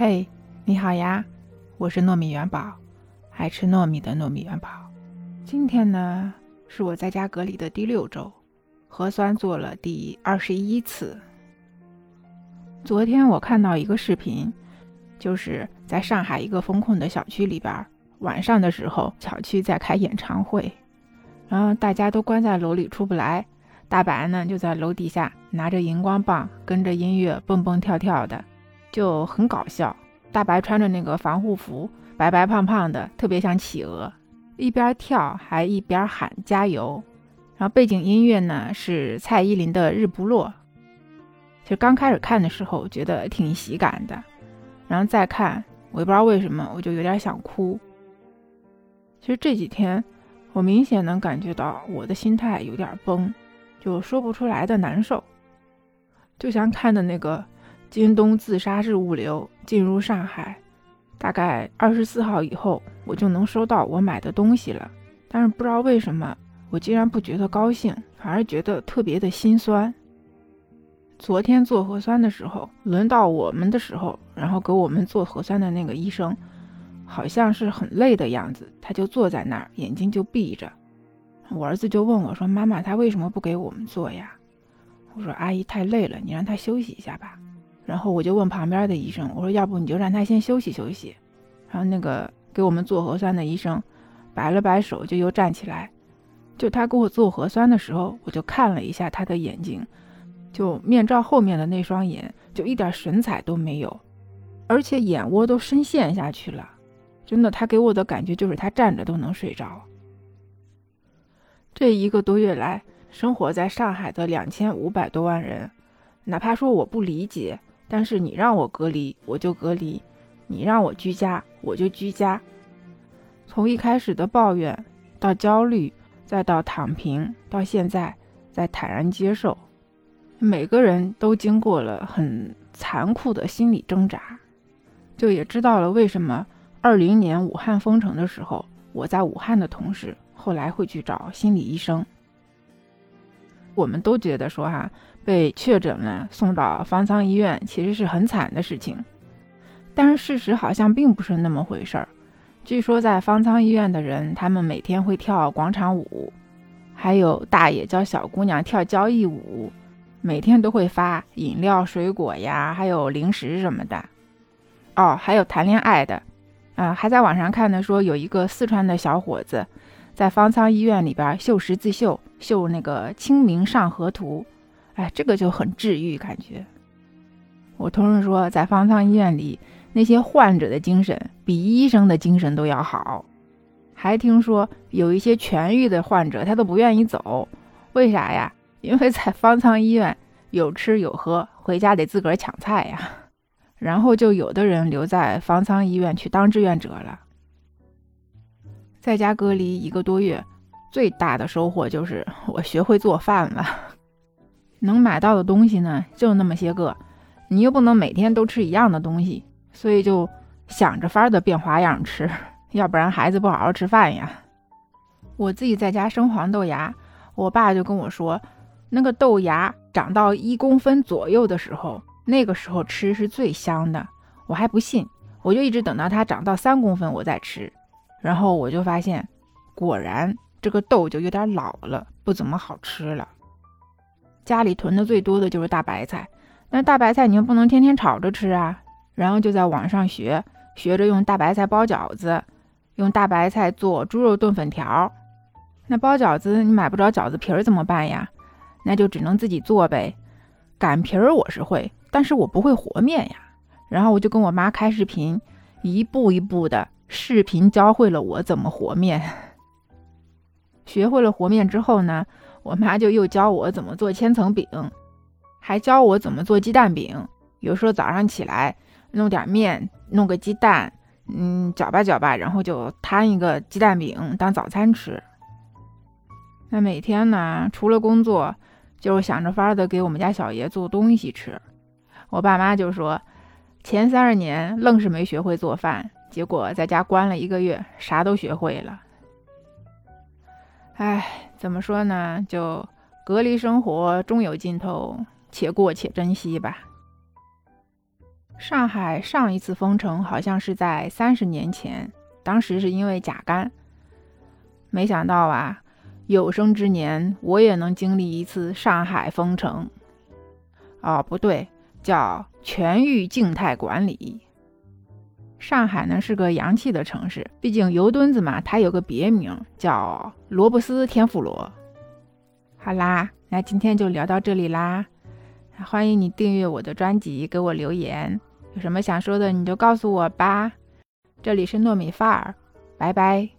嘿，你好呀，我是糯米元宝，爱吃糯米的糯米元宝。今天呢，是我在家隔离的第六周，核酸做了第二十一次。昨天我看到一个视频，就是在上海一个封控的小区里边，晚上的时候，小区在开演唱会，然后大家都关在楼里出不来，大白呢就在楼底下拿着荧光棒，跟着音乐蹦蹦跳跳的。就很搞笑，大白穿着那个防护服，白白胖胖的，特别像企鹅，一边跳还一边喊加油。然后背景音乐呢是蔡依林的《日不落》。其实刚开始看的时候觉得挺喜感的，然后再看，我也不知道为什么，我就有点想哭。其实这几天我明显能感觉到我的心态有点崩，就说不出来的难受，就像看的那个。京东自杀式物流进入上海，大概二十四号以后，我就能收到我买的东西了。但是不知道为什么，我竟然不觉得高兴，反而觉得特别的心酸。昨天做核酸的时候，轮到我们的时候，然后给我们做核酸的那个医生，好像是很累的样子，他就坐在那儿，眼睛就闭着。我儿子就问我说：“妈妈，他为什么不给我们做呀？”我说：“阿姨太累了，你让他休息一下吧。”然后我就问旁边的医生，我说要不你就让他先休息休息。然后那个给我们做核酸的医生摆了摆手，就又站起来。就他给我做核酸的时候，我就看了一下他的眼睛，就面罩后面的那双眼，就一点神采都没有，而且眼窝都深陷下去了。真的，他给我的感觉就是他站着都能睡着。这一个多月来，生活在上海的两千五百多万人，哪怕说我不理解。但是你让我隔离，我就隔离；你让我居家，我就居家。从一开始的抱怨，到焦虑，再到躺平，到现在在坦然接受，每个人都经过了很残酷的心理挣扎，就也知道了为什么二零年武汉封城的时候，我在武汉的同事后来会去找心理医生。我们都觉得说哈。被确诊了，送到方舱医院，其实是很惨的事情。但是事实好像并不是那么回事儿。据说在方舱医院的人，他们每天会跳广场舞，还有大爷教小姑娘跳交谊舞，每天都会发饮料、水果呀，还有零食什么的。哦，还有谈恋爱的，啊，还在网上看的说有一个四川的小伙子，在方舱医院里边绣十字绣，绣那个《清明上河图》。哎，这个就很治愈，感觉。我同事说，在方舱医院里，那些患者的精神比医生的精神都要好。还听说有一些痊愈的患者，他都不愿意走，为啥呀？因为在方舱医院有吃有喝，回家得自个儿抢菜呀。然后就有的人留在方舱医院去当志愿者了。在家隔离一个多月，最大的收获就是我学会做饭了。能买到的东西呢，就那么些个，你又不能每天都吃一样的东西，所以就想着法儿的变花样吃，要不然孩子不好好吃饭呀。我自己在家生黄豆芽，我爸就跟我说，那个豆芽长到一公分左右的时候，那个时候吃是最香的。我还不信，我就一直等到它长到三公分我再吃，然后我就发现，果然这个豆就有点老了，不怎么好吃了。家里囤的最多的就是大白菜，那大白菜你又不能天天炒着吃啊，然后就在网上学，学着用大白菜包饺子，用大白菜做猪肉炖粉条。那包饺子你买不着饺子皮儿怎么办呀？那就只能自己做呗。擀皮儿我是会，但是我不会和面呀。然后我就跟我妈开视频，一步一步的视频教会了我怎么和面。学会了和面之后呢？我妈就又教我怎么做千层饼，还教我怎么做鸡蛋饼。有时候早上起来弄点面，弄个鸡蛋，嗯，搅吧搅吧，然后就摊一个鸡蛋饼当早餐吃。那每天呢，除了工作，就是想着法儿的给我们家小爷做东西吃。我爸妈就说，前三十年愣是没学会做饭，结果在家关了一个月，啥都学会了。唉，怎么说呢？就隔离生活终有尽头，且过且珍惜吧。上海上一次封城好像是在三十年前，当时是因为甲肝。没想到啊，有生之年我也能经历一次上海封城。哦，不对，叫全域静态管理。上海呢是个洋气的城市，毕竟油墩子嘛，它有个别名叫萝卜丝天妇罗。好啦，那今天就聊到这里啦，欢迎你订阅我的专辑，给我留言。有什么想说的，你就告诉我吧。这里是糯米饭儿，拜拜。